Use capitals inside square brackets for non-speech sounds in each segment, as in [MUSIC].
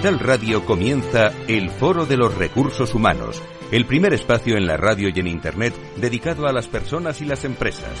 Capital Radio comienza el Foro de los Recursos Humanos, el primer espacio en la radio y en Internet dedicado a las personas y las empresas.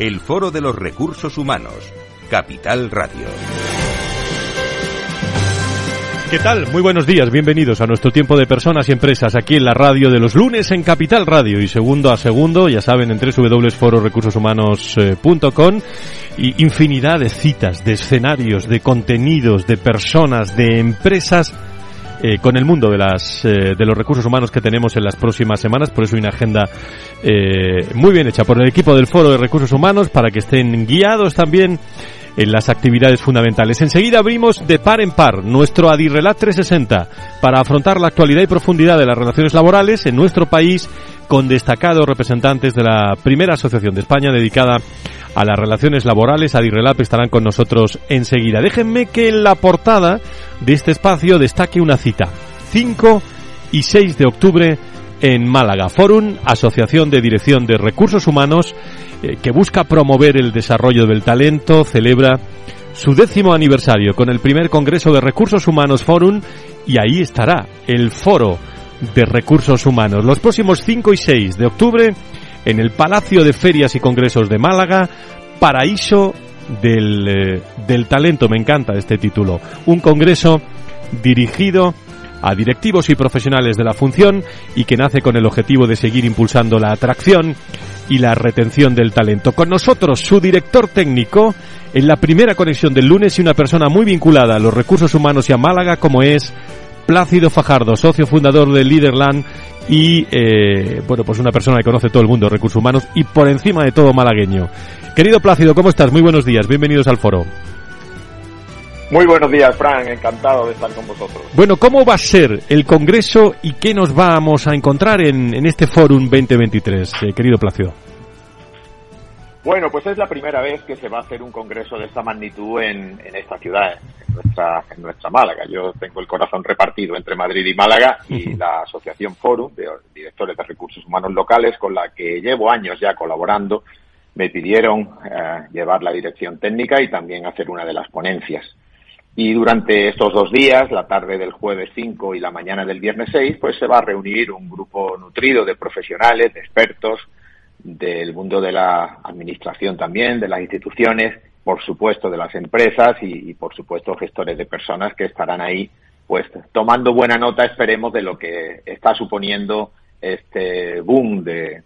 el Foro de los Recursos Humanos, Capital Radio. ¿Qué tal? Muy buenos días, bienvenidos a nuestro tiempo de personas y empresas aquí en la radio de los lunes en Capital Radio y segundo a segundo, ya saben, en www.fororecursoshumanos.com y infinidad de citas, de escenarios, de contenidos, de personas, de empresas eh, con el mundo de las eh, de los recursos humanos que tenemos en las próximas semanas. Por eso hay una agenda eh, muy bien hecha por el equipo del foro de recursos humanos para que estén guiados también en las actividades fundamentales. Enseguida abrimos de par en par nuestro Adirrelat 360 para afrontar la actualidad y profundidad de las relaciones laborales en nuestro país con destacados representantes de la primera asociación de España dedicada a las relaciones laborales. Adirrelap estarán con nosotros enseguida. Déjenme que en la portada de este espacio destaque una cita. 5 y 6 de octubre en Málaga. Forum, Asociación de Dirección de Recursos Humanos, eh, que busca promover el desarrollo del talento, celebra su décimo aniversario con el primer Congreso de Recursos Humanos Forum y ahí estará el Foro de Recursos Humanos. Los próximos 5 y 6 de octubre en el Palacio de Ferias y Congresos de Málaga, paraíso del, eh, del talento, me encanta este título. Un congreso dirigido a directivos y profesionales de la función y que nace con el objetivo de seguir impulsando la atracción y la retención del talento. Con nosotros su director técnico en la primera conexión del lunes y una persona muy vinculada a los recursos humanos y a Málaga como es Plácido Fajardo, socio fundador de Leaderland y, eh, bueno, pues una persona que conoce todo el mundo recursos humanos y por encima de todo malagueño. Querido Plácido, ¿cómo estás? Muy buenos días, bienvenidos al foro. Muy buenos días, Fran, encantado de estar con vosotros. Bueno, ¿cómo va a ser el Congreso y qué nos vamos a encontrar en, en este Forum 2023, eh, querido Plácido? Bueno, pues es la primera vez que se va a hacer un congreso de esta magnitud en, en esta ciudad, en nuestra, en nuestra Málaga. Yo tengo el corazón repartido entre Madrid y Málaga y la Asociación Forum de Directores de Recursos Humanos Locales, con la que llevo años ya colaborando, me pidieron eh, llevar la dirección técnica y también hacer una de las ponencias. Y durante estos dos días, la tarde del jueves 5 y la mañana del viernes 6, pues se va a reunir un grupo nutrido de profesionales, de expertos, del mundo de la administración también, de las instituciones, por supuesto de las empresas y, por supuesto gestores de personas que estarán ahí pues tomando buena nota esperemos de lo que está suponiendo este boom de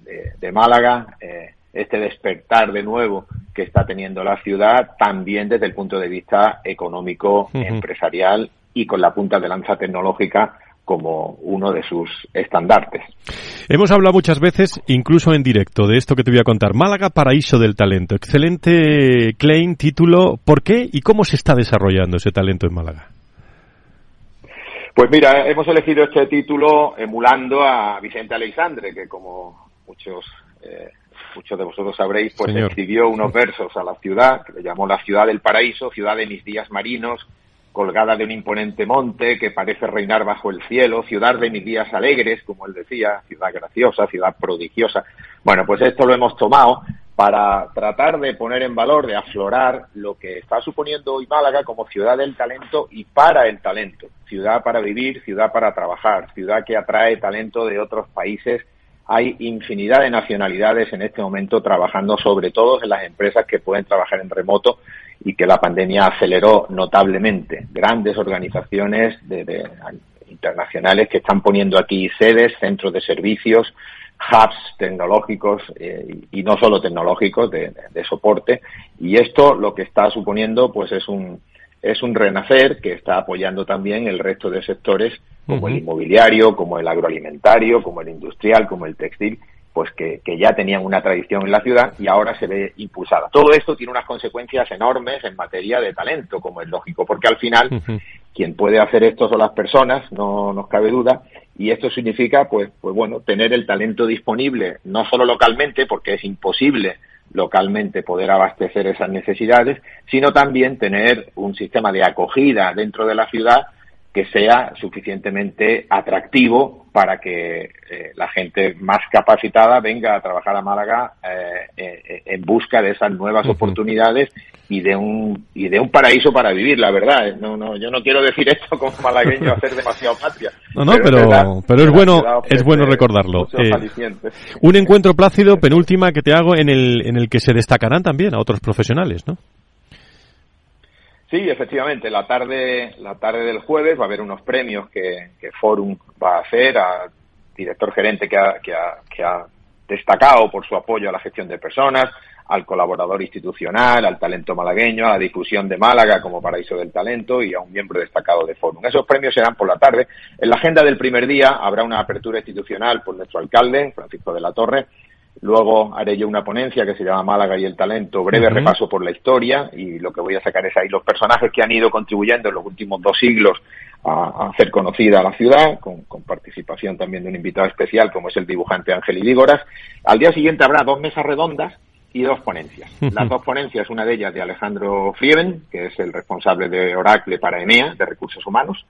Málaga, eh, este despertar de nuevo que está teniendo la ciudad también desde el punto de vista económico, uh -huh. empresarial y con la punta de lanza tecnológica como uno de sus estandartes. Hemos hablado muchas veces, incluso en directo, de esto que te voy a contar. Málaga, paraíso del talento. Excelente claim, título. ¿Por qué y cómo se está desarrollando ese talento en Málaga? Pues mira, hemos elegido este título emulando a Vicente Aleixandre, que como muchos eh, muchos de vosotros sabréis, pues Señor. escribió unos [LAUGHS] versos a la ciudad, que le llamó la ciudad del paraíso, ciudad de mis días marinos, colgada de un imponente monte que parece reinar bajo el cielo, ciudad de mis días alegres, como él decía, ciudad graciosa, ciudad prodigiosa. Bueno, pues esto lo hemos tomado para tratar de poner en valor, de aflorar lo que está suponiendo hoy Málaga como ciudad del talento y para el talento. Ciudad para vivir, ciudad para trabajar, ciudad que atrae talento de otros países. Hay infinidad de nacionalidades en este momento trabajando, sobre todo en las empresas que pueden trabajar en remoto y que la pandemia aceleró notablemente. Grandes organizaciones de, de, internacionales que están poniendo aquí sedes, centros de servicios, hubs tecnológicos eh, y no solo tecnológicos de, de, soporte. Y esto lo que está suponiendo pues es un, es un renacer que está apoyando también el resto de sectores como el inmobiliario, como el agroalimentario, como el industrial, como el textil, pues que, ya tenían una tradición en la ciudad y ahora se ve impulsada. Todo esto tiene unas consecuencias enormes en materia de talento, como es lógico, porque al final quien puede hacer esto son las personas, no nos cabe duda, y esto significa, pues, pues bueno, tener el talento disponible, no solo localmente, porque es imposible localmente poder abastecer esas necesidades, sino también tener un sistema de acogida dentro de la ciudad que sea suficientemente atractivo para que eh, la gente más capacitada venga a trabajar a Málaga eh, eh, en busca de esas nuevas oportunidades y de un y de un paraíso para vivir la verdad. No no yo no quiero decir [LAUGHS] esto como malagueño hacer demasiado patria. No no pero pero es, bueno es bueno recordarlo. un encuentro plácido penúltima que te hago en el en el que se destacarán también a otros profesionales no Sí, efectivamente, la tarde, la tarde del jueves va a haber unos premios que, Forum va a hacer al director gerente que ha, que, ha, que ha destacado por su apoyo a la gestión de personas, al colaborador institucional, al talento malagueño, a la difusión de Málaga como paraíso del talento y a un miembro destacado de Forum. Esos premios serán por la tarde. En la agenda del primer día habrá una apertura institucional por nuestro alcalde, Francisco de la Torre, Luego haré yo una ponencia que se llama Málaga y el talento, breve repaso por la historia y lo que voy a sacar es ahí los personajes que han ido contribuyendo en los últimos dos siglos a, hacer conocida a la ciudad, con, participación también de un invitado especial como es el dibujante Ángel Idígoras. Al día siguiente habrá dos mesas redondas y dos ponencias. Las dos ponencias, una de ellas de Alejandro Frieben, que es el responsable de Oracle para ENEA, de Recursos Humanos,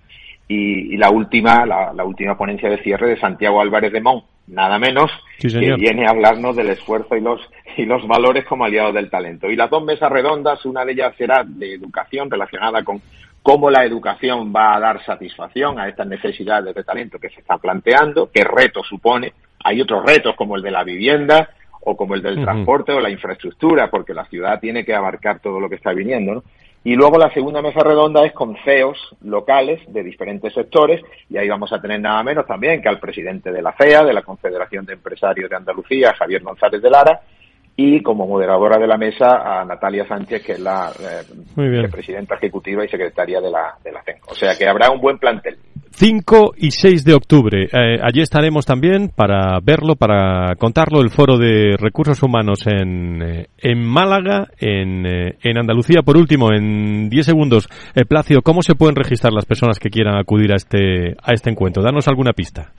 y, la última, la, última ponencia de cierre de Santiago Álvarez de Mon, nada menos, que viene a hablarnos del esfuerzo y los, y los valores como aliados del talento. Y las dos mesas redondas, una de ellas será de educación relacionada con cómo la educación va a dar satisfacción a estas necesidades de talento que se están planteando, qué retos supone. Hay otros retos como el de la vivienda o como el del transporte o la infraestructura, porque la ciudad tiene que abarcar todo lo que está viniendo. ¿no? Y luego la segunda mesa redonda es con CEOs locales de diferentes sectores y ahí vamos a tener nada menos también que al presidente de la FEA, de la Confederación de Empresarios de Andalucía, Javier González de Lara, y como moderadora de la mesa a Natalia Sánchez, que es la eh, presidenta ejecutiva y secretaria de la, de la CENCO. O sea que habrá un buen plantel. 5 y 6 de octubre. Eh, allí estaremos también para verlo, para contarlo, el Foro de Recursos Humanos en, eh, en Málaga, en, eh, en Andalucía. Por último, en 10 segundos, Plácido, ¿cómo se pueden registrar las personas que quieran acudir a este, a este encuentro? Danos alguna pista.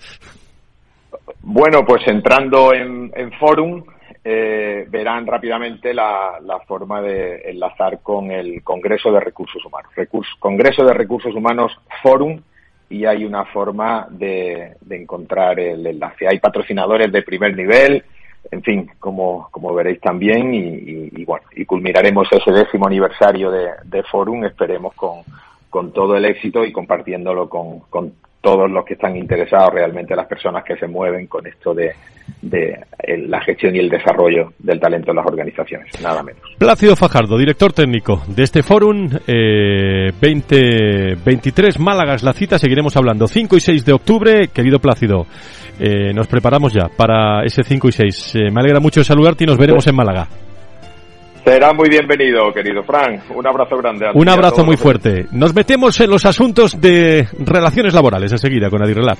Bueno, pues entrando en, en Forum, verán rápidamente la, la, forma de enlazar con el Congreso de Recursos Humanos. Congreso de Recursos Humanos Forum y hay una forma de, encontrar el enlace. Hay patrocinadores de primer nivel, en fin, como, como veréis también, y, bueno, y culminaremos ese décimo aniversario de, de Forum, esperemos con, con todo el éxito y compartiéndolo con todos los que están interesados, realmente las personas que se mueven con esto de, de la gestión y el desarrollo del talento en las organizaciones, nada menos. Plácido Fajardo, director técnico de este Fórum eh, 2023 Málaga es la cita, seguiremos hablando 5 y 6 de octubre, querido Plácido, eh, nos preparamos ya para ese 5 y 6. Eh, me alegra mucho saludarte y nos veremos en Málaga. Será muy bienvenido, querido Frank. Un abrazo grande. Un abrazo muy fuerte. Nos metemos en los asuntos de relaciones laborales enseguida con Adirrelat.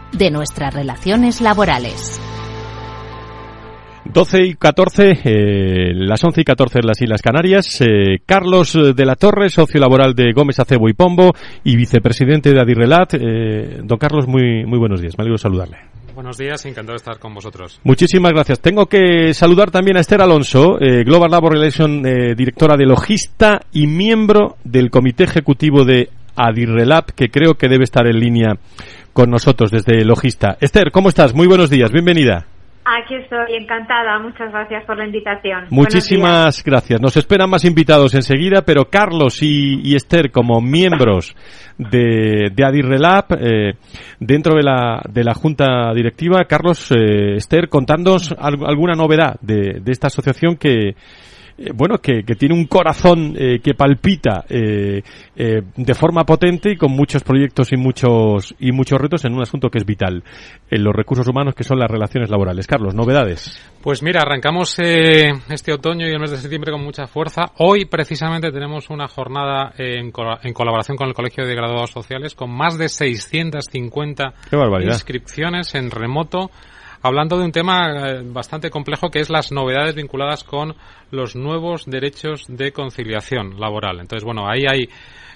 de nuestras relaciones laborales. 12 y 14, eh, las 11 y 14 en las Islas Canarias. Eh, Carlos de la Torre, socio laboral de Gómez Acebo y Pombo y vicepresidente de Adirrelat. Eh, don Carlos, muy, muy buenos días. Me alegro saludarle. Buenos días, encantado de estar con vosotros. Muchísimas gracias. Tengo que saludar también a Esther Alonso, eh, Global Labor Relation, eh, directora de Logista y miembro del Comité Ejecutivo de Adirrelab, que creo que debe estar en línea con nosotros desde Logista. Esther, ¿cómo estás? Muy buenos días, bienvenida. Aquí estoy, encantada. Muchas gracias por la invitación. Muchísimas gracias. Nos esperan más invitados enseguida, pero Carlos y, Esther, como miembros de, de Adirrelab, eh, dentro de la, de la Junta Directiva, Carlos, eh, Esther, contándonos alguna novedad de, de esta asociación que, eh, bueno, que, tiene un corazón eh, que palpita eh, de forma potente y con muchos proyectos y muchos y muchos retos en un asunto que es vital, en los recursos humanos que son las relaciones laborales. Carlos, novedades. Pues mira, arrancamos este otoño y el mes de septiembre con mucha fuerza. Hoy precisamente tenemos una jornada en, en colaboración con el Colegio de Graduados Sociales con más de 650 inscripciones en remoto hablando de un tema eh, bastante complejo que es las novedades vinculadas con los nuevos derechos de conciliación laboral. Entonces, bueno, ahí hay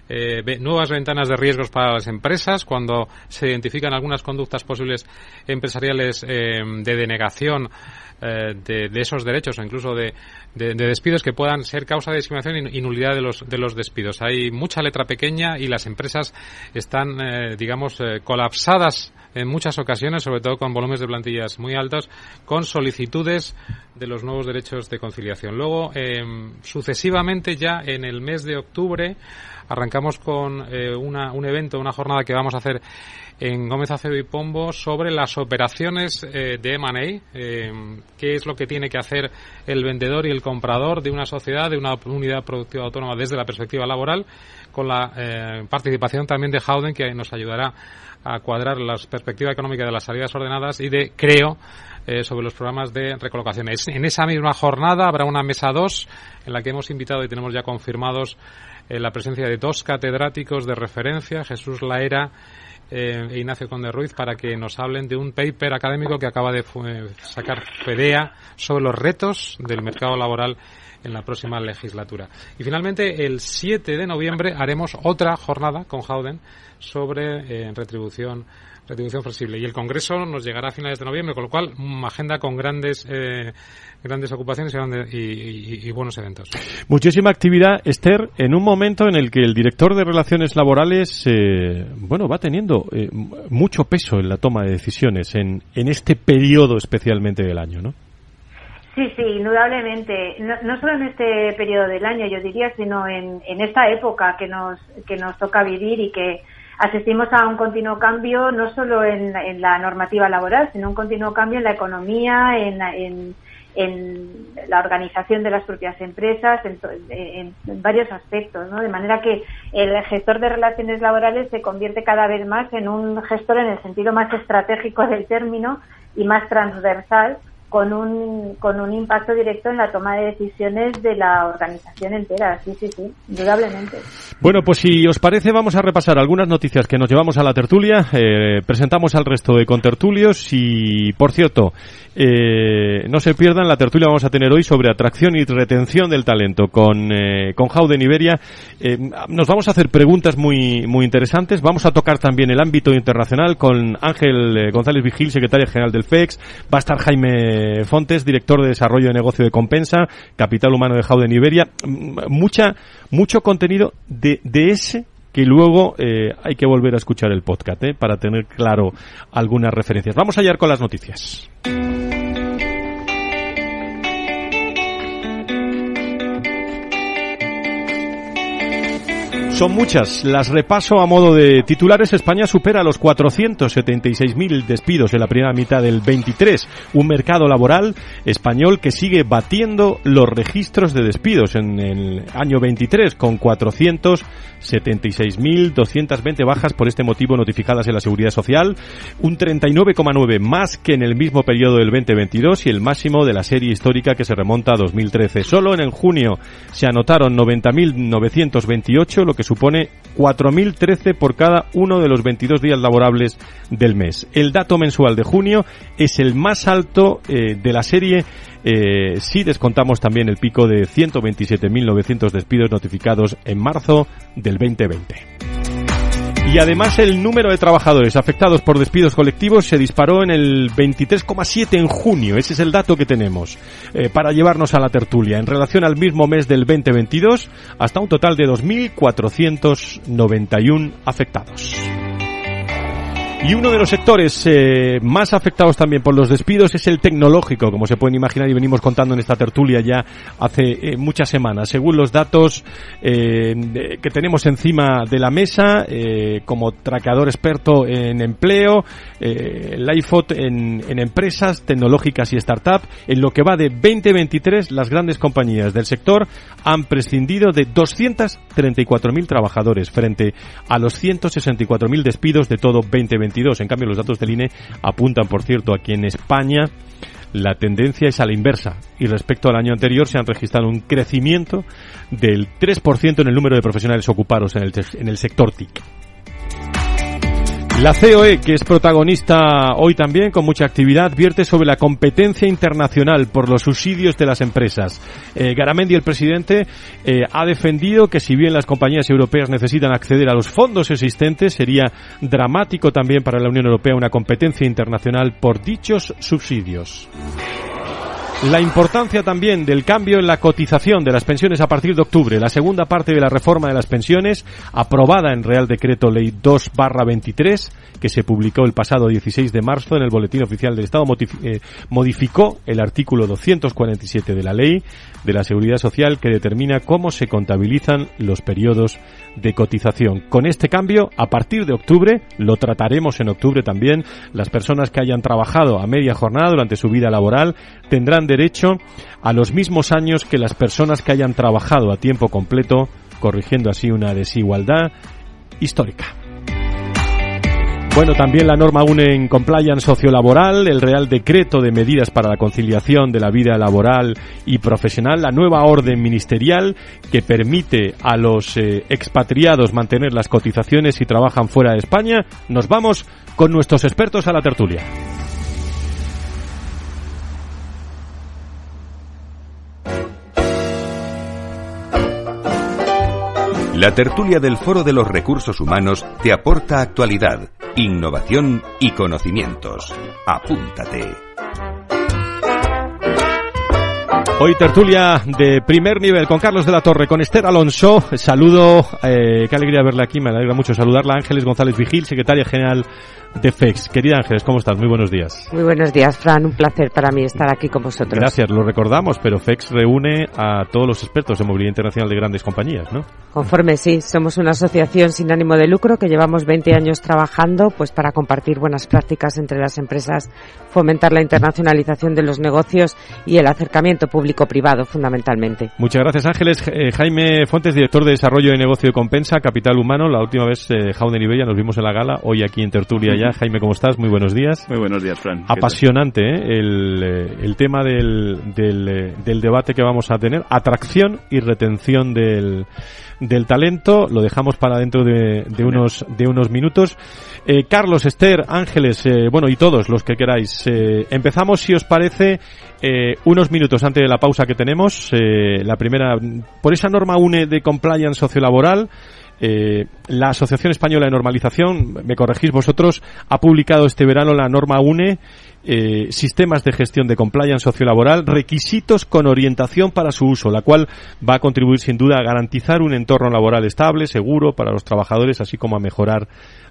eh, nuevas ventanas de riesgos para las empresas cuando se identifican algunas conductas posibles empresariales eh, de denegación de, esos derechos o incluso de, despidos que puedan ser causa de discriminación y, nulidad de los, de los despidos. Hay mucha letra pequeña y las empresas están, digamos, colapsadas en muchas ocasiones, sobre todo con volúmenes de plantillas muy altos, con solicitudes de los nuevos derechos de conciliación. Luego, em, sucesivamente, ya en el mes de octubre, arrancamos con eh, una, un evento, una jornada que vamos a hacer en Gómez Acedo y Pombo sobre las operaciones eh, de M&A, em, qué es lo que tiene que hacer el vendedor y el comprador de una sociedad, de una unidad productiva autónoma desde la perspectiva laboral, con la eh, participación también de Howden, que nos ayudará a cuadrar la perspectiva económica de las salidas ordenadas y de creo eh, sobre los programas de recolocación. En esa misma jornada habrá una mesa 2 en la que hemos invitado y tenemos ya confirmados eh, la presencia de dos catedráticos de referencia, Jesús Laera eh, Ignacio Conde Ruiz, para que nos hablen de un paper académico que acaba de sacar FEDEA sobre los retos del mercado laboral en la próxima legislatura. Y finalmente, el 7 de noviembre haremos otra jornada con Howden sobre eh, retribución retribución flexible. Y el Congreso nos llegará a finales de noviembre, con lo cual, una agenda con grandes eh, grandes ocupaciones y, buenos eventos. Muchísima actividad, Esther, en un momento en el que el director de Relaciones Laborales, eh, bueno, va teniendo mucho peso en la toma de decisiones en, en este periodo especialmente del año, ¿no? Sí, sí, indudablemente. No, solo en este periodo del año, yo diría, sino en, en esta época que nos, que nos toca vivir y que asistimos a un continuo cambio, no solo en, la normativa laboral, sino un continuo cambio en la economía, en, la organización de las propias empresas, en, varios aspectos, ¿no? De manera que el gestor de relaciones laborales se convierte cada vez más en un gestor en el sentido más estratégico del término y más transversal con un, con un impacto directo en la toma de decisiones de la organización entera. Sí, sí, sí, indudablemente. Bueno, pues si os parece, vamos a repasar algunas noticias que nos llevamos a la tertulia. Eh, presentamos al resto de contertulios y, por cierto, eh, no se pierdan la tertulia vamos a tener hoy sobre atracción y retención del talento con, eh, con Jauden Iberia. Eh, nos vamos a hacer preguntas muy, muy interesantes. Vamos a tocar también el ámbito internacional con Ángel eh, González Vigil, secretario general del FEX. Va a estar Jaime Fontes, director de desarrollo de negocio de Compensa, capital humano de Jauden Iberia. Mucha, mucho contenido de, de ese que luego eh, hay que volver a escuchar el podcast eh, para tener claro algunas referencias. Vamos a con las noticias. Son muchas. Las repaso a modo de titulares. España supera los 476.000 despidos en la primera mitad del 23. Un mercado laboral español que sigue batiendo los registros de despidos en el año 23 con 476.220 bajas por este motivo notificadas en la Seguridad Social. Un 39,9 más que en el mismo periodo del 2022 y el máximo de la serie histórica que se remonta a 2013. Solo en el junio se anotaron 90.928, lo que supone 4.013 por cada uno de los 22 días laborables del mes. El dato mensual de junio es el más alto eh, de la serie eh, si descontamos también el pico de 127.900 despidos notificados en marzo del 2020. Y además el número de trabajadores afectados por despidos colectivos se disparó en el 23,7 en junio. Ese es el dato que tenemos eh, para llevarnos a la tertulia. En relación al mismo mes del 2022, hasta un total de 2.491 afectados. Y uno de los sectores eh, más afectados también por los despidos es el tecnológico, como se pueden imaginar y venimos contando en esta tertulia ya hace eh, muchas semanas. Según los datos eh, que tenemos encima de la mesa, como traqueador experto en empleo, el en empresas tecnológicas y startup, en lo que va de 2023, las grandes compañías del sector han prescindido de 234.000 trabajadores frente a los 164.000 despidos de todo 2023. En cambio, los datos del INE apuntan, por cierto, aquí en España la tendencia es a la inversa y respecto al año anterior se han registrado un crecimiento del 3% en el número de profesionales ocupados en el, en el sector TIC. La COE, que es protagonista hoy también con mucha actividad, vierte sobre la competencia internacional por los subsidios de las empresas. Eh, Garamendi, el presidente, eh, ha defendido que si bien las compañías europeas necesitan acceder a los fondos existentes, sería dramático también para la Unión Europea una competencia internacional por dichos subsidios. La importancia también del cambio en la cotización de las pensiones a partir de octubre, la segunda parte de la reforma de las pensiones, aprobada en Real Decreto Ley 2 23, que se publicó el pasado 16 de marzo en el Boletín Oficial del Estado, eh, modificó el artículo 247 de la Ley de la Seguridad Social que determina cómo se contabilizan los periodos de cotización. Con este cambio, a partir de octubre, lo trataremos en octubre también, las personas que hayan trabajado a media jornada durante su vida laboral tendrán derecho a los mismos años que las personas que hayan trabajado a tiempo completo, corrigiendo así una desigualdad histórica. Bueno, también la norma UNE en compliance sociolaboral, el Real Decreto de Medidas para la Conciliación de la Vida Laboral y Profesional, la nueva orden ministerial que permite a los eh, expatriados mantener las cotizaciones si trabajan fuera de España. Nos vamos con nuestros expertos a la tertulia. La tertulia del Foro de los Recursos Humanos te aporta actualidad, innovación y conocimientos. Apúntate. Hoy tertulia de primer nivel con Carlos de la Torre, con Esther Alonso. Saludo, eh, qué alegría verla aquí, me alegra mucho saludarla. Ángeles González Vigil, secretaria general de FEX. Querida Ángeles, ¿cómo estás? Muy buenos días. Muy buenos días, Fran. Un placer para mí estar aquí con vosotros. Gracias, lo recordamos, pero FEX reúne a todos los expertos en movilidad internacional de grandes compañías, ¿no? Conforme sí, somos una asociación sin ánimo de lucro que llevamos 20 años trabajando pues para compartir buenas prácticas entre las empresas, fomentar la internacionalización de los negocios y el acercamiento público-privado fundamentalmente. Muchas gracias, Ángeles. Eh, Jaime Fuentes, director de Desarrollo de Negocio de Compensa, Capital Humano. La última vez, eh, Jaude Iberia, nos vimos en la gala, hoy aquí en Tertulia ya Jaime, ¿cómo estás? Muy buenos días. Muy buenos días, Fran. Apasionante ¿eh? el, eh, el, tema del, del, eh, del, debate que vamos a tener. Atracción y retención del, del talento. Lo dejamos para dentro de, de unos, de unos minutos. Eh, Carlos, Esther, Ángeles, eh, bueno, y todos los que queráis. Empezamos, si os parece, unos minutos antes de la pausa que tenemos. la primera, por esa norma UNE de compliance sociolaboral. Eh, la Asociación Española de Normalización, me corregís vosotros, ha publicado este verano la norma UNE, eh, sistemas de gestión de compliance sociolaboral, requisitos con orientación para su uso, la cual va a contribuir sin duda a garantizar un entorno laboral estable, seguro para los trabajadores, así como a mejorar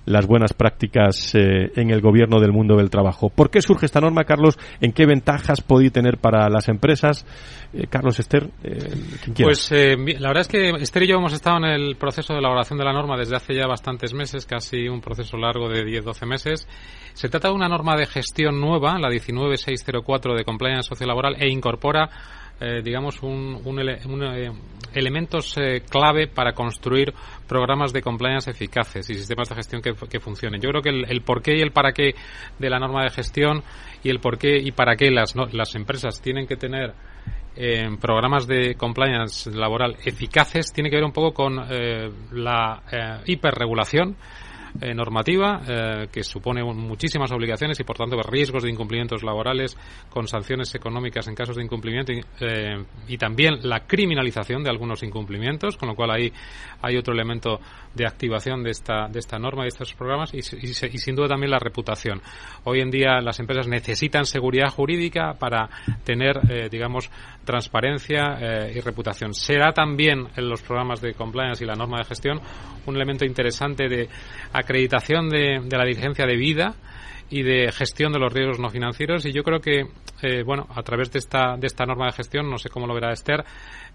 las buenas prácticas eh, en el gobierno del mundo del trabajo. ¿Por qué surge esta norma, Carlos? ¿En qué ventajas puede tener para las empresas? Eh, Carlos, Esther, eh, Pues la verdad es que Esther y yo hemos estado en el proceso de elaboración de la norma desde hace ya bastantes meses, casi un proceso largo de 10-12 meses. Se trata de una norma de gestión nueva, la 19604 de Compliance Sociolaboral, e incorpora eh, digamos, un, un, eh, elementos eh, clave para construir programas de compliance eficaces y sistemas de gestión que, que funcionen. Yo creo que el, el, porqué y el para qué de la norma de gestión y el por qué y para qué las, no, las empresas tienen que tener eh, programas de compliance laboral eficaces tiene que ver un poco con la hiperregulación eh, normativa eh, que supone muchísimas obligaciones y por tanto riesgos de incumplimientos laborales con sanciones económicas en casos de incumplimiento y, y también la criminalización de algunos incumplimientos, con lo cual ahí hay otro elemento de activación de esta, de esta norma, de estos programas y, y, sin duda también la reputación. Hoy en día las empresas necesitan seguridad jurídica para tener, eh, digamos, transparencia eh, y reputación. Será también en los programas de compliance y la norma de gestión un elemento interesante de acreditación de, de la diligencia de vida y de gestión de los riesgos no financieros y yo creo que eh, bueno a través de esta de esta norma de gestión no sé cómo lo verá Esther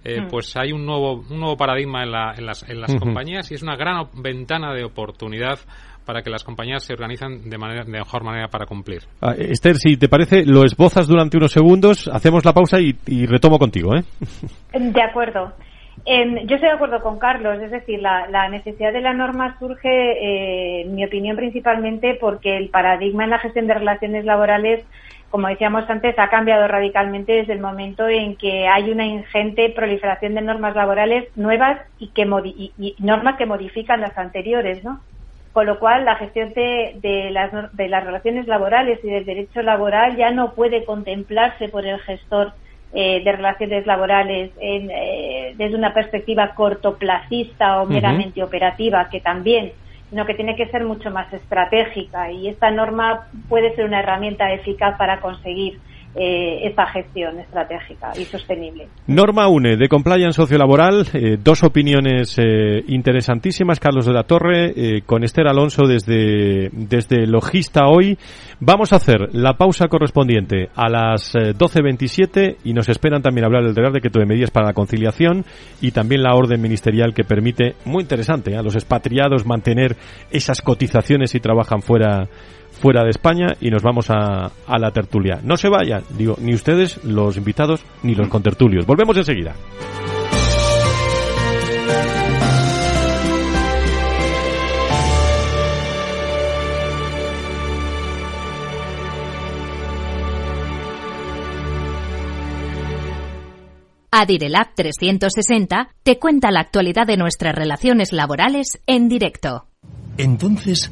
eh, mm. pues hay un nuevo un nuevo paradigma en, la, en las, en las compañías y es una gran ventana de oportunidad para que las compañías se organizan de manera de mejor manera para cumplir. Ah, Esther, si te parece, lo esbozas durante unos segundos, hacemos la pausa y, y retomo contigo, ¿eh? De acuerdo. Eh, yo estoy de acuerdo con Carlos, es decir, la, la necesidad de la norma surge, eh, en mi opinión, principalmente porque el paradigma en la gestión de relaciones laborales, como decíamos antes, ha cambiado radicalmente desde el momento en que hay una ingente proliferación de normas laborales nuevas y, que y, normas que modifican las anteriores, ¿no? Con lo cual, la gestión de, de, las, de las relaciones laborales y del derecho laboral ya no puede contemplarse por el gestor eh, de relaciones laborales eh, desde una perspectiva cortoplacista o meramente operativa, que también, sino que tiene que ser mucho más estratégica. Y esta norma puede ser una herramienta eficaz para conseguir eh, gestión estratégica y sostenible. Norma UNE de Compliance Sociolaboral, eh, dos opiniones eh, interesantísimas, Carlos de la Torre, eh, con Esther Alonso desde, desde Logista hoy. Vamos a hacer la pausa correspondiente a las 12.27 y nos esperan también hablar del Real Decreto de Medidas para la Conciliación y también la orden ministerial que permite, muy interesante, a los expatriados mantener esas cotizaciones si trabajan fuera fuera de España y nos vamos a, a la tertulia. No se vayan, digo, ni ustedes, los invitados, ni los contertulios. Volvemos enseguida. Adirelab 360 te cuenta la actualidad de nuestras relaciones laborales en directo. Entonces,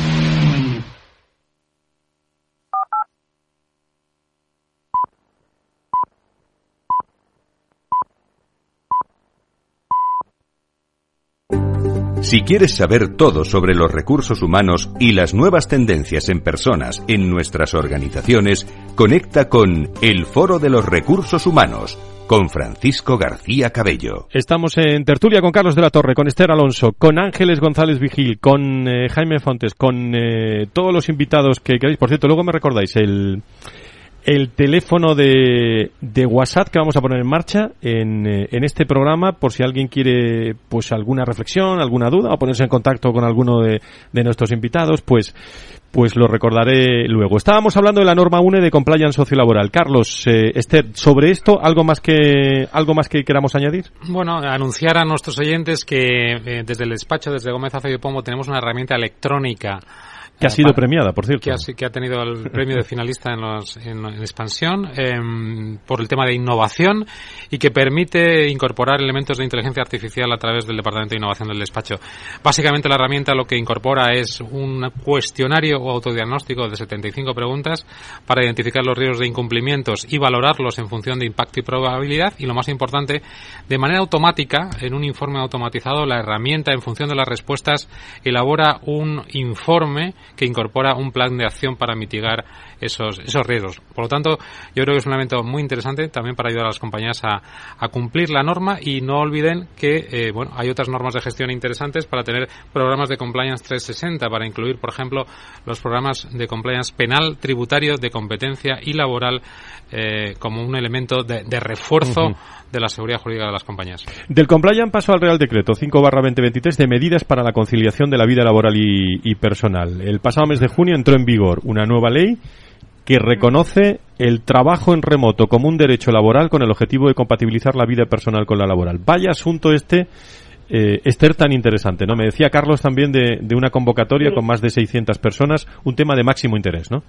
Si quieres saber todo sobre los recursos humanos y las nuevas tendencias en personas en nuestras organizaciones, conecta con El Foro de los Recursos Humanos con Francisco García Cabello. Estamos en tertulia con Carlos de la Torre, con Esther Alonso, con Ángeles González Vigil, con eh, Jaime Fontes, con eh, todos los invitados que queráis. Por cierto, luego me recordáis el el teléfono de, de, WhatsApp que vamos a poner en marcha en, eh, en, este programa por si alguien quiere pues alguna reflexión, alguna duda o ponerse en contacto con alguno de, de nuestros invitados, pues pues lo recordaré luego. Estábamos hablando de la norma UNE de compliance sociolaboral. Carlos, eh, Esther, sobre esto algo más que algo más que queramos añadir. Bueno, anunciar a nuestros oyentes que eh, desde el despacho desde Gómez Afe y tenemos una herramienta electrónica que ha sido premiada, por cierto. Que ha, que ha tenido el premio de finalista en, los, en, expansión em, por el tema de innovación y que permite incorporar elementos de inteligencia artificial a través del Departamento de Innovación del despacho. Básicamente la herramienta lo que incorpora es un cuestionario o autodiagnóstico de 75 preguntas para identificar los riesgos de incumplimientos y valorarlos en función de impacto y probabilidad y lo más importante, de manera automática, en un informe automatizado, la herramienta en función de las respuestas elabora un informe que incorpora un plan de acción para mitigar esos, esos riesgos. Por lo tanto, yo creo que es un elemento muy interesante también para ayudar a las compañías a, a cumplir la norma y no olviden que eh, bueno, hay otras normas de gestión interesantes para tener programas de compliance 360, para incluir, por ejemplo, los programas de compliance penal, tributario, de competencia y laboral eh, como un elemento de, de refuerzo de la seguridad jurídica de las compañías. Del compliance paso al Real Decreto 5 2023 de medidas para la conciliación de la vida laboral y, y personal. El pasado mes de junio entró en vigor una nueva ley que reconoce el trabajo en remoto como un derecho laboral con el objetivo de compatibilizar la vida personal con la laboral. Vaya asunto este, eh, Esther, tan interesante, ¿no? Me decía Carlos también de, de una convocatoria Sí. con más de 600 personas, un tema de máximo interés, ¿no?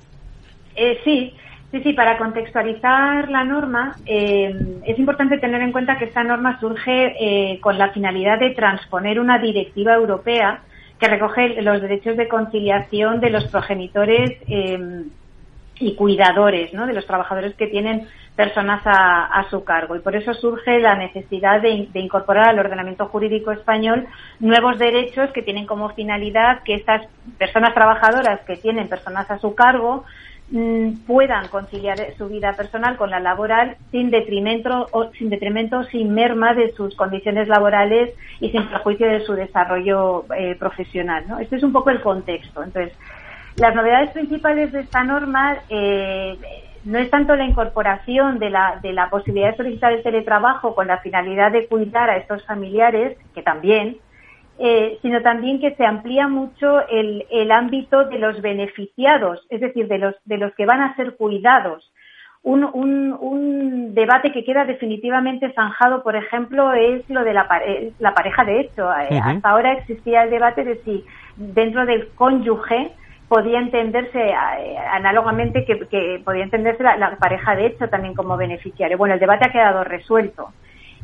Eh, sí, sí, sí, para contextualizar la norma, eh, es importante tener en cuenta que esta norma surge eh, con la finalidad de transponer una directiva europea que recoge los derechos de conciliación de los progenitores eh, y cuidadores, ¿no? de los trabajadores que tienen personas a, su cargo. Y por eso surge la necesidad de, de incorporar al ordenamiento jurídico español nuevos derechos que tienen como finalidad que estas personas trabajadoras que tienen personas a su cargo mm, puedan conciliar su vida personal con la laboral sin detrimento o sin detrimento sin merma de sus condiciones laborales y sin perjuicio de su desarrollo eh, profesional ¿no? este es un poco el contexto entonces las novedades principales de esta norma eh, no es tanto la incorporación de la, de la posibilidad de solicitar el teletrabajo con la finalidad de cuidar a estos familiares, que también, eh, sino también que se amplía mucho el, el ámbito de los beneficiados, es decir, de los, de los que van a ser cuidados. Un, un, un debate que queda definitivamente zanjado, por ejemplo, es lo de la, pare- la pareja de hecho. Eh. Hasta ahora existía el debate de si dentro del cónyuge podía entenderse eh, análogamente que, que podía entenderse la, la pareja de hecho también como beneficiario. Bueno, el debate ha quedado resuelto.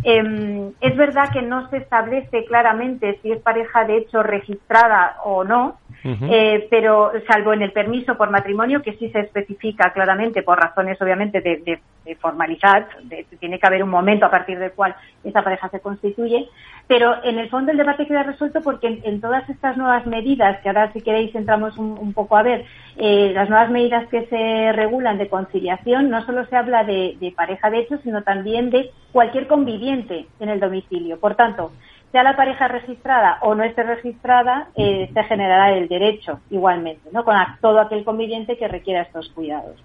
Eh, es verdad que no se establece claramente si es pareja de hecho registrada o no, eh, pero salvo en el permiso por matrimonio, que sí se especifica claramente por razones obviamente de, de- de formalizar, de- tiene que haber un momento a partir del cual esa pareja se constituye, pero en el fondo el debate queda resuelto porque en, todas estas nuevas medidas, que ahora si queréis entramos un, un poco a ver, eh, las nuevas medidas que se regulan de conciliación, no solo se habla de, de pareja de hecho, sino también de cualquier conviviente en el domicilio. Por tanto, sea la pareja registrada o no esté registrada, eh, se generará el derecho igualmente, ¿no? Con todo aquel conviviente que requiera estos cuidados.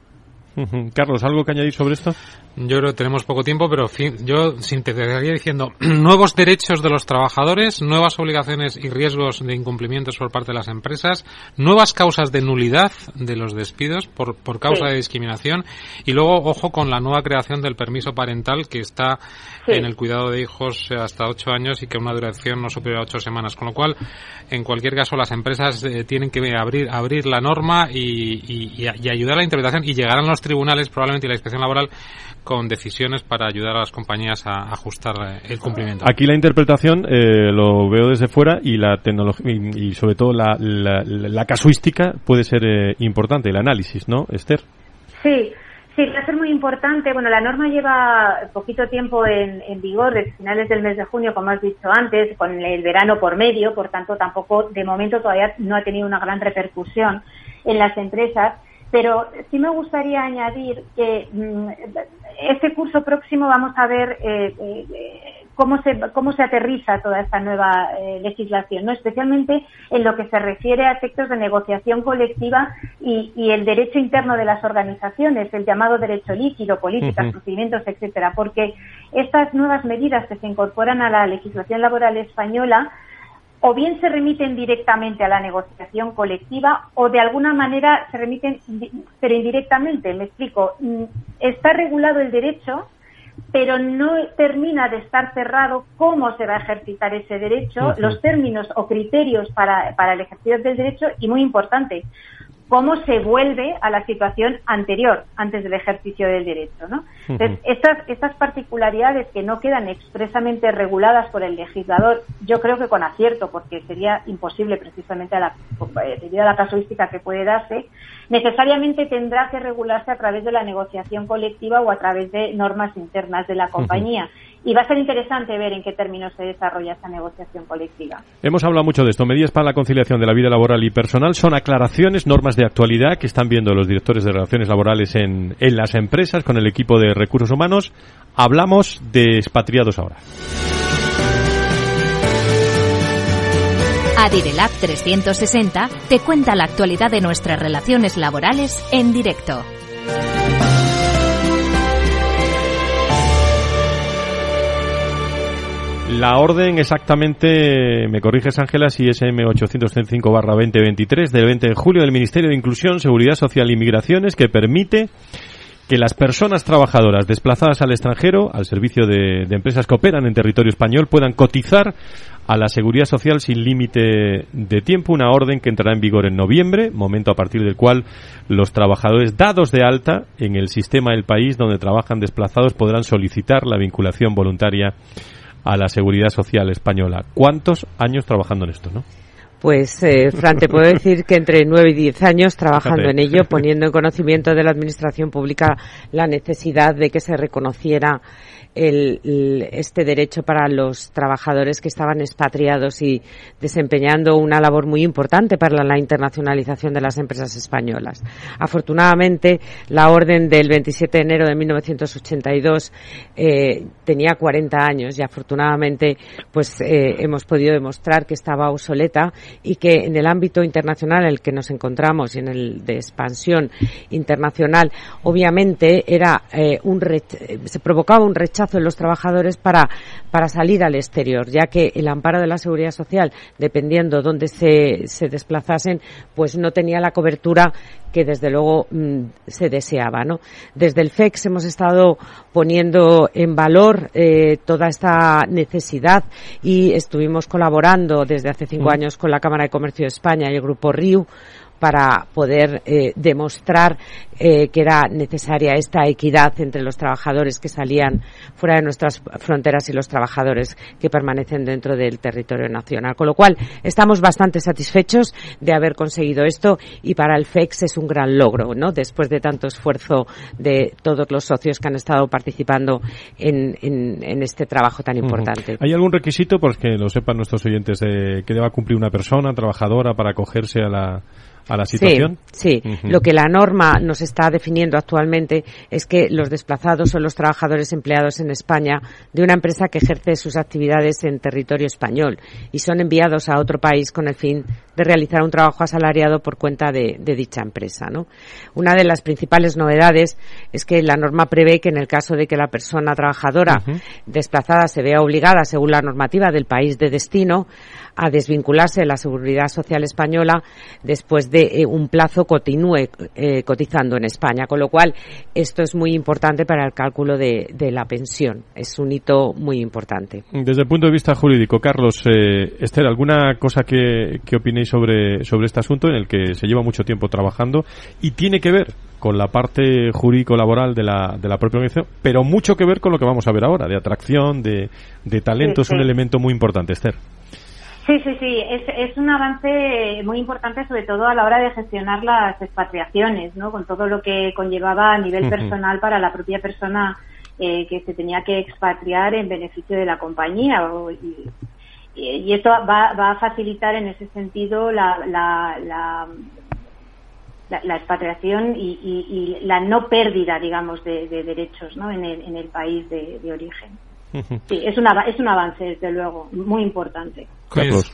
Carlos, ¿algo que añadir sobre esto? Yo creo que tenemos poco tiempo, pero fin, yo sintetizaría diciendo [CLEARS THROAT] nuevos derechos de los trabajadores, nuevas obligaciones y riesgos de incumplimientos por parte de las empresas, nuevas causas de nulidad de los despidos por, por causa Sí. de discriminación y luego, ojo, con la nueva creación del permiso parental que está Sí. en el cuidado de hijos hasta ocho años y que una duración no superior a ocho semanas. Con lo cual, en cualquier caso, las empresas eh, tienen que abrir, abrir la norma y, y- y ayudar a la interpretación y llegarán los tribunales probablemente y la inspección laboral con decisiones para ayudar a las compañías a ajustar eh, el cumplimiento. Aquí la interpretación eh, lo veo desde fuera y la tecnología y, y sobre todo la, la- la casuística puede ser eh, importante, el análisis, ¿no, Esther? Sí, Sí, va a ser muy importante. Bueno, la norma lleva poquito tiempo en, vigor, desde finales del mes de junio, como has dicho antes, con el verano por medio, por tanto, tampoco, de momento, todavía no ha tenido una gran repercusión en las empresas. Pero sí me gustaría añadir que mm, este curso próximo vamos a ver eh, eh, cómo se, cómo se aterriza toda esta nueva eh, legislación, ¿no? especialmente en lo que se refiere a efectos de negociación colectiva y, el derecho interno de las organizaciones, el llamado derecho líquido, políticas, procedimientos, etcétera, porque estas nuevas medidas que se incorporan a la legislación laboral española o bien se remiten directamente a la negociación colectiva o de alguna manera se remiten, pero indirectamente. Me explico. Mm, está regulado el derecho pero no termina de estar cerrado cómo se va a ejercitar ese derecho, los términos o criterios para, para el ejercicio del derecho y, muy importante, cómo se vuelve a la situación anterior, antes del ejercicio del derecho. ¿no? Entonces, estas, estas particularidades que no quedan expresamente reguladas por el legislador, yo creo que con acierto, porque sería imposible precisamente a la, eh, debido a la casuística que puede darse, necesariamente tendrá que regularse a través de la negociación colectiva o a través de normas internas de la compañía y va a ser interesante ver en qué términos se desarrolla esa negociación colectiva. Hemos hablado mucho de esto. Medidas para la conciliación de la vida laboral y personal son aclaraciones, normas de actualidad que están viendo los directores de relaciones laborales en, en las empresas con el equipo de recursos humanos. Hablamos de expatriados ahora. Adirelab 360 te cuenta la actualidad de nuestras relaciones laborales en directo. La orden exactamente, me corriges Ángela, si es M805-2023 del 20 de julio del Ministerio de Inclusión, Seguridad Social y Migraciones que permite que las personas trabajadoras desplazadas al extranjero, al servicio de, de, empresas que operan en territorio español, puedan cotizar a la seguridad social sin límite de tiempo, una orden que entrará en vigor en noviembre, momento a partir del cual los trabajadores dados de alta en el sistema del país donde trabajan desplazados podrán solicitar la vinculación voluntaria a la seguridad social española. ¿Cuántos años trabajando en esto, no? Pues, eh, Fran, te puedo decir que entre nueve y diez años trabajando en ello, poniendo en conocimiento de la Administración Pública la necesidad de que se reconociera este derecho para los trabajadores que estaban expatriados y desempeñando una labor muy importante para la internacionalización de las empresas españolas. Afortunadamente, la orden del 27 de enero de 1982 eh, tenía 40 años y afortunadamente pues eh, hemos podido demostrar que estaba obsoleta y que en el ámbito internacional en el que nos encontramos y en el de expansión internacional obviamente era eh, un se provocaba un rechazo en los trabajadores para, para salir al exterior, ya que el amparo de la seguridad social, dependiendo dónde se, se desplazasen, pues no tenía la cobertura que desde luego mm, se deseaba. ¿no? Desde el FEX hemos estado poniendo en valor eh, toda esta necesidad y estuvimos colaborando desde hace cinco años con la Cámara de Comercio de España y el Grupo RIU para poder eh, demostrar eh, que era necesaria esta equidad entre los trabajadores que salían fuera de nuestras fronteras y los trabajadores que permanecen dentro del territorio nacional. Con lo cual, estamos bastante satisfechos de haber conseguido esto y para el FEX es un gran logro, ¿no? Después de tanto esfuerzo de todos los socios que han estado participando en, este trabajo tan importante. ¿Hay algún requisito, pues que lo sepan nuestros oyentes, de que deba cumplir una persona trabajadora para acogerse a la a la situación? Sí, lo que la norma nos está definiendo actualmente es que los desplazados son los trabajadores empleados en España de una empresa que ejerce sus actividades en territorio español y son enviados a otro país con el fin de realizar un trabajo asalariado por cuenta de, dicha empresa. ¿no? Una de las principales novedades es que la norma prevé que en el caso de que la persona trabajadora desplazada se vea obligada, según la normativa del país de destino, a desvincularse de la seguridad social española después de eh, un plazo continúe eh, cotizando en España. Con lo cual, esto es muy importante para el cálculo de, la pensión. Es un hito muy importante. Desde el punto de vista jurídico, Carlos, eh, Esther, ¿alguna cosa que, que opinéis sobre, sobre este asunto en el que se lleva mucho tiempo trabajando y tiene que ver con la parte jurídico-laboral de la, de la propia organización, pero mucho que ver con lo que vamos a ver ahora, de atracción, de, de talento, es un elemento muy importante, Esther. Sí, sí, sí, es, es un avance muy importante, sobre todo a la hora de gestionar las expatriaciones, ¿no? Con todo lo que conllevaba a nivel personal para la propia persona eh, que se tenía que expatriar en beneficio de la compañía. y, y, esto va, va, a facilitar en ese sentido la, la, la, la, expatriación y, y, la no pérdida, digamos, de, de derechos ¿no? en, el, en el país de, de origen. [LAUGHS] Sí, es, una, es un avance, desde luego, muy importante.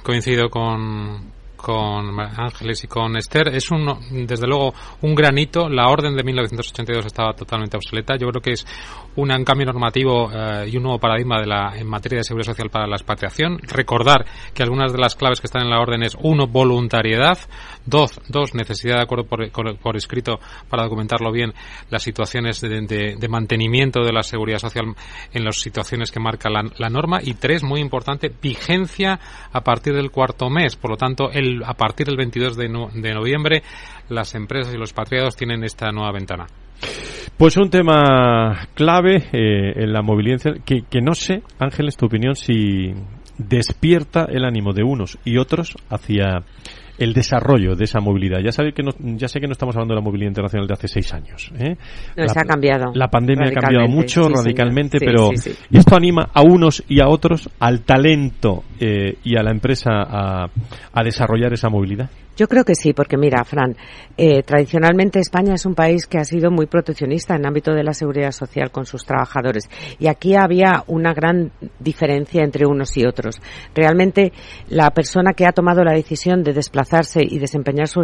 Coincido con, con Ángeles y con Esther. Es un desde luego un granito. La orden de 1982 estaba totalmente obsoleta. Yo creo que es un, cambio normativo eh, y un nuevo paradigma de la, en materia de seguridad social para la expatriación recordar que algunas de las claves que están en la orden es uno voluntariedad dos, dos necesidad de acuerdo por, por, escrito para documentarlo bien las situaciones de, mantenimiento de la seguridad social en las situaciones que marca la, norma y tres muy importante vigencia a partir del cuarto mes por lo tanto el a partir del 22 de, de noviembre las empresas y los patriados tienen esta nueva ventana. Pues un tema clave eh, en la movilidad que, que no sé, Ángeles, tu opinión, si despierta el ánimo de unos y otros hacia el desarrollo de esa movilidad. Ya sabe que no, ya sé que no estamos hablando de la movilidad internacional de hace seis años. ¿eh? se ha cambiado. La pandemia ha cambiado mucho radicalmente, pero esto anima a unos y a otros al talento eh, y a la empresa a, a desarrollar esa movilidad. Yo creo que sí, porque mira, Fran, eh, tradicionalmente España es un país que ha sido muy proteccionista en el ámbito de la seguridad social con sus trabajadores. Y aquí había una gran diferencia entre unos y otros. Realmente, la persona que ha tomado la decisión de desplazarse y desempeñar su,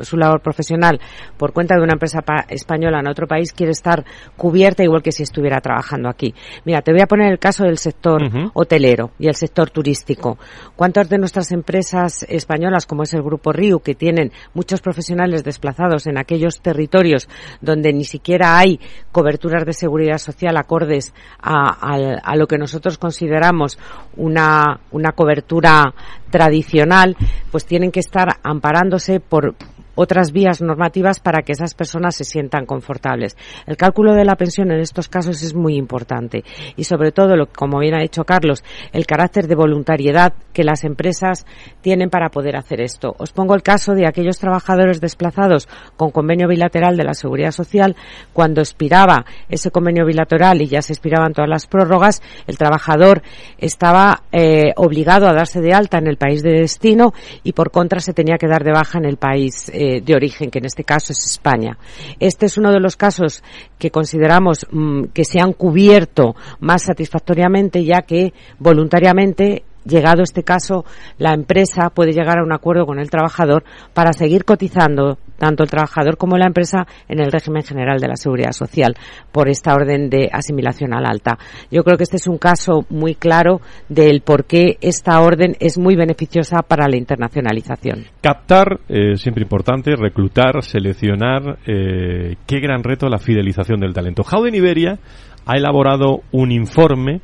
su labor profesional por cuenta de una empresa española en otro país quiere estar cubierta igual que si estuviera trabajando aquí. Mira, te voy a poner el caso del sector hotelero y el sector turístico. ¿Cuántas de nuestras empresas españolas, como es el Grupo Río, que tienen muchos profesionales desplazados en aquellos territorios donde ni siquiera hay coberturas de seguridad social acordes a, lo que nosotros consideramos una, una cobertura tradicional, pues tienen que estar amparándose por otras vías normativas para que esas personas se sientan confortables. El cálculo de la pensión en estos casos es muy importante y sobre todo, como bien ha dicho Carlos, el carácter de voluntariedad que las empresas tienen para poder hacer esto. Os pongo el caso de aquellos trabajadores desplazados con convenio bilateral de la Seguridad Social. Cuando expiraba ese convenio bilateral y ya se expiraban todas las prórrogas, el trabajador estaba eh, obligado a darse de alta en el país de destino y por contra se tenía que dar de baja en el país eh, de, origen, que en este caso es España. Este es uno de los casos que consideramos mm, que se han cubierto más satisfactoriamente, ya que voluntariamente llegado este caso, la empresa puede llegar a un acuerdo con el trabajador para seguir cotizando tanto el trabajador como la empresa en el régimen general de la seguridad social por esta orden de asimilación al alta. Yo creo que este es un caso muy claro del por qué esta orden es muy beneficiosa para la internacionalización. Captar, eh, siempre importante, reclutar, seleccionar, eh, qué gran reto la fidelización del talento. Howden Iberia ha elaborado un informe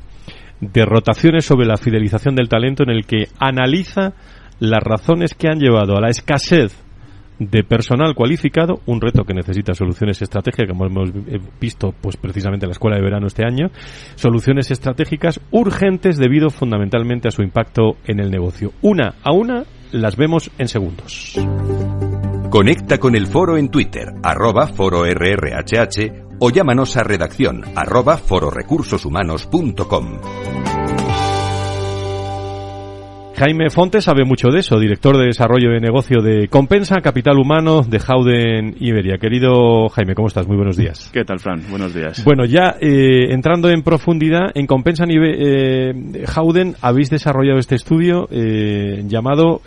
de rotaciones sobre la fidelización del talento en el que analiza las razones que han llevado a la escasez de personal cualificado, un reto que necesita soluciones estratégicas, como hemos visto pues precisamente en la escuela de verano este año, soluciones estratégicas urgentes debido fundamentalmente a su impacto en el negocio. Una a una las vemos en segundos. Conecta con el foro en Twitter, arroba foro o llámanos a redacción arroba fororecursoshumanos.com. Jaime Fontes sabe mucho de eso, director de desarrollo de negocio de Compensa Capital Humano de Howden Iberia. Querido Jaime, ¿cómo estás? Muy buenos días. ¿Qué tal, Fran? Buenos días. Bueno, ya eh, entrando en profundidad, en Compensa eh, Howden habéis desarrollado este estudio eh, llamado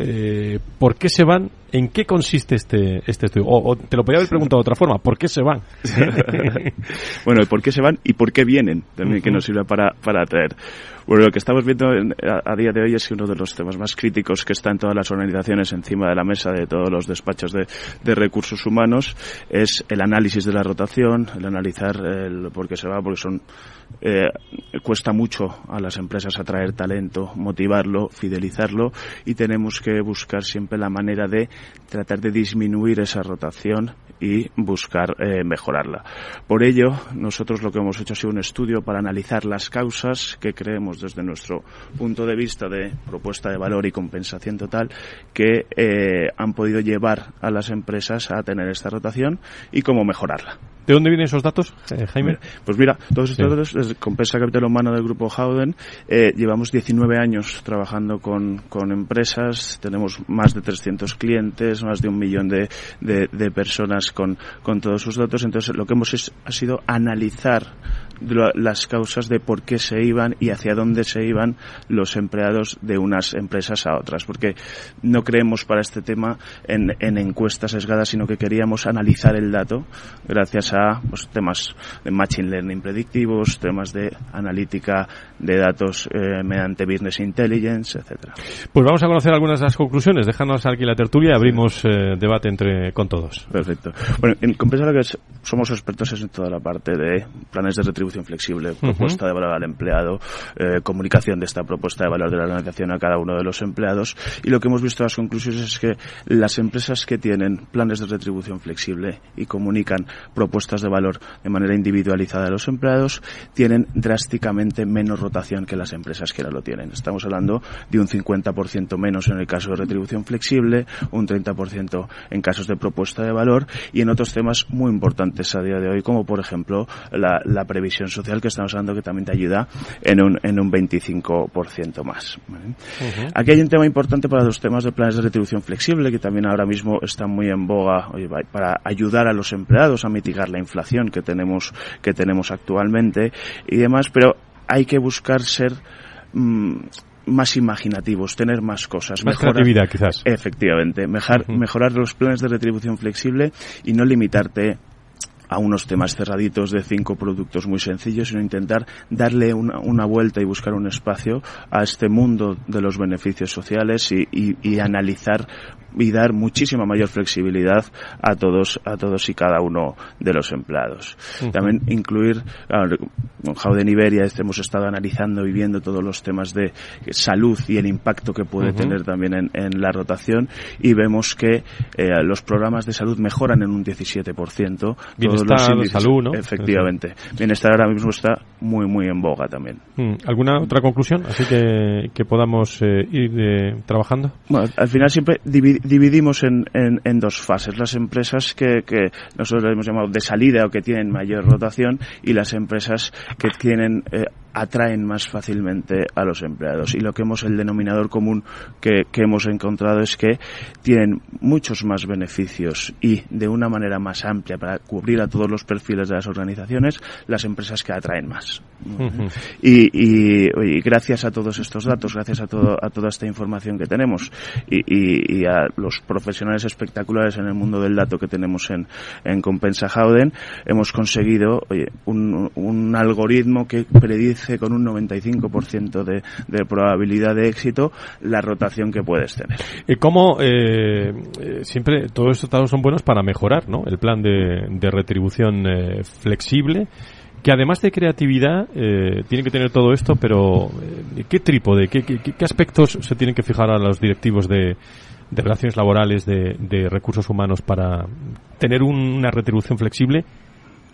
¿Por qué se van ¿En qué consiste este, este estudio? O, te lo podría haber preguntado de otra forma, ¿por qué se van? [LAUGHS] bueno, ¿por qué se van y por qué vienen? También que nos sirve para, para atraer. Bueno, lo que estamos viendo a, día de hoy es que uno de los temas más críticos que está en todas las organizaciones encima de la mesa de todos los despachos de, de recursos humanos es el análisis de la rotación, el analizar el por qué se va, porque son eh, cuesta mucho a las empresas atraer talento, motivarlo, fidelizarlo y tenemos que buscar siempre la manera de tratar de disminuir esa rotación y buscar eh, mejorarla. Por ello, nosotros lo que hemos hecho ha sido un estudio para analizar las causas que creemos desde nuestro punto de vista de propuesta de valor y compensación total que eh, han podido llevar a las empresas a tener esta rotación y cómo mejorarla. ¿De dónde vienen esos datos, eh, Jaime? Pues mira, todos estos datos es Compensa Capital Humano del Grupo Howden. Eh, llevamos 19 años trabajando con, con, empresas, tenemos más de 300 clientes, más de un millón de, de, de personas con, con todos sus datos. Entonces, lo que hemos es, ha sido analizar las causas de por qué se iban y hacia dónde se iban los empleados de unas empresas a otras. Porque no creemos para este tema en, en encuestas sesgadas, sino que queríamos analizar el dato gracias a pues, temas de machine learning predictivos, temas de analítica de datos eh, mediante business intelligence, etcétera. Pues vamos a conocer algunas de las conclusiones. Déjanos aquí la tertulia y abrimos eh, debate entre con todos. Perfecto. Bueno, en Compensa lo que somos expertos en toda la parte de planes de retribución flexible, propuesta de valor al empleado, eh, comunicación de esta propuesta de valor de la organización a cada uno de los empleados. Y lo que hemos visto en las conclusiones es que las empresas que tienen planes de retribución flexible y comunican propuestas de valor de manera individualizada a los empleados tienen drásticamente menos rotación que las empresas que no lo tienen. Estamos hablando de un 50% menos en el caso de retribución flexible, un 30% en casos de propuesta de valor y en otros temas muy importantes a día de hoy, como por ejemplo la, la previsión social que estamos hablando que también te ayuda en un, en un 25% más. Aquí hay un tema importante para los temas de planes de retribución flexible que también ahora mismo están muy en boga para ayudar a los empleados a mitigar la inflación que tenemos, que tenemos actualmente y demás, pero hay que buscar ser mm, más imaginativos, tener más cosas. Más creatividad, quizás. Efectivamente. Mejorar los planes de retribución flexible y no limitarte a unos temas cerraditos de cinco productos muy sencillos, sino intentar darle una, una vuelta y buscar un espacio a este mundo de los beneficios sociales y, y, y analizar y dar muchísima mayor flexibilidad a todos a todos y cada uno de los empleados. Uh -huh. También incluir con Howden Iberia hemos estado analizando y viendo todos los temas de salud y el impacto que puede uh -huh. tener también en, en, la rotación y vemos que eh, los programas de salud mejoran en un 17%. Bienestar, todos los salud, ¿no? Efectivamente. Bienestar ahora mismo está muy, muy en boga también. ¿Alguna otra conclusión? Así que, que podamos eh, ir eh, trabajando. Bueno, al final siempre dividimos en, en, en, dos fases. Las empresas que, que nosotros hemos llamado de salida o que tienen mayor rotación y las empresas que tienen eh, atraen más fácilmente a los empleados. Y lo que hemos, el denominador común que, que, hemos encontrado es que tienen muchos más beneficios y de una manera más amplia para cubrir a todos los perfiles de las organizaciones las empresas que atraen más. Uh -huh. y, y, y, gracias a todos estos datos, gracias a, todo, a toda esta información que tenemos y, y, y, a los profesionales espectaculares en el mundo del dato que tenemos en, en Compensa Howden, hemos conseguido oye, un, un algoritmo que predice con un 95% de, de, probabilidad de éxito la rotación que puedes tener. ¿Y cómo eh, siempre todos estos datos son buenos para mejorar ¿no? el plan de, retribución eh, flexible? que además de creatividad eh, tiene que tener todo esto, pero eh, ¿qué trípode, qué, aspectos se tienen que fijar a los directivos de, de relaciones laborales, de, de, recursos humanos para tener un, una retribución flexible